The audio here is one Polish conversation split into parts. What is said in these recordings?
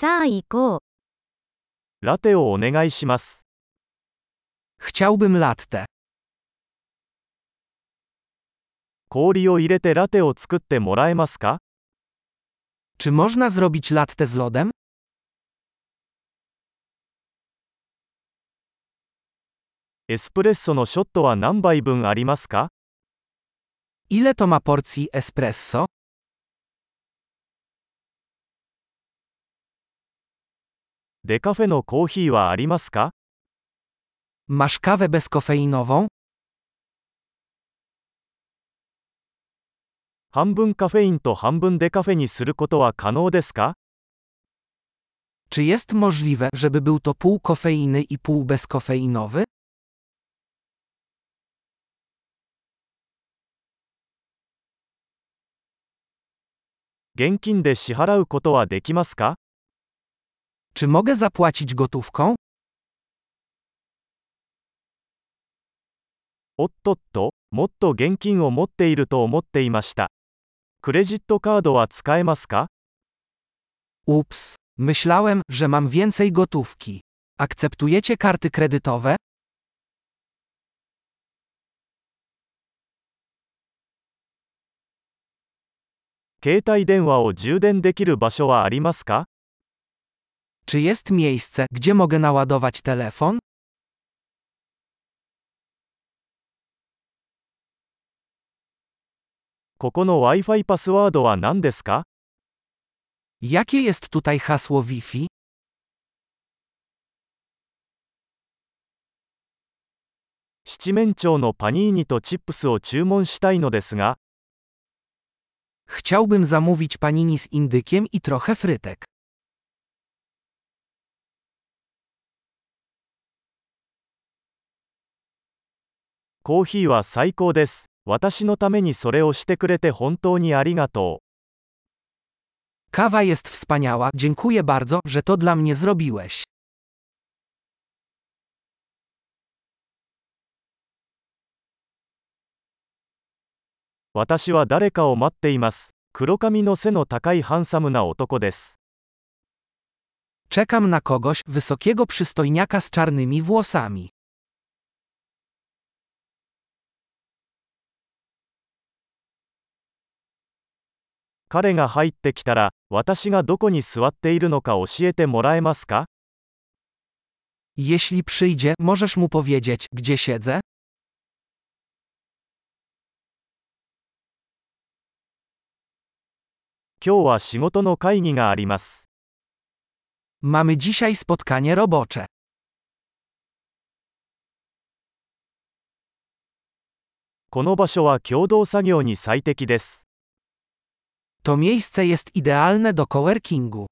さあ行こう。ラテをお願いします。Chciałbym latte. 氷を入れてラテを作ってもらえますか Czy można zrobić latte z lodem? エスプレッソのショットは何杯分ありますか Ile to ma porcji espresso? デカフェのコーヒーはありますか Masz kawę bezkofeinową? 半分カフェインと半分デカフェにすることは可能ですか Czy jest możliwe, żeby był to pół kofeiny i pół bezkofeinowy? 現金で支払うことはできますか Czy mogę zapłacić gotówką? おっとっと、もっと現金を持っていると思っていました。クレジットカードは使えますか Ups, myślałem, że mam więcej gotówki. Akceptujecie karty kredytowe? 携帯電話を充電できる場所はありますか Czy jest miejsce, gdzie mogę naładować telefon? ここの Wi-Fi パスワードは何ですか Jakie jest tutaj hasło Wi-Fi? 七面鳥のパニーニとチップスを注文したいのですが、 Chciałbym zamówić panini z indykiem i trochę frytek. コーヒーは最高です。私のためにそれをしてくれて本当にありがとう。 Kawa jest wspaniała, dziękuję bardzo, że to dla mnie zrobiłeś. 私は誰かを待っています。黒髪の背の高いハンサムな男です。 Czekam na kogoś, wysokiego przystojniaka z czarnymi włosami. 彼が入ってきたら、私がどこに座っているのか教えてもらえますか Jeśli przyjdzie, możesz mu powiedzieć, gdzie siedzę? 今日は仕事の会議があります。Mamy dzisiaj spotkanie robocze. この場所は共同作業に最適です。To miejsce jest idealne do coworkingu.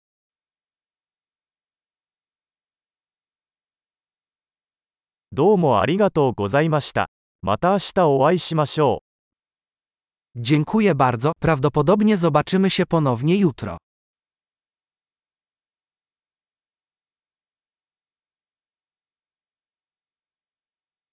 Domo gozaimashita. Mata ashita oai. Dziękuję bardzo, prawdopodobnie zobaczymy się ponownie jutro.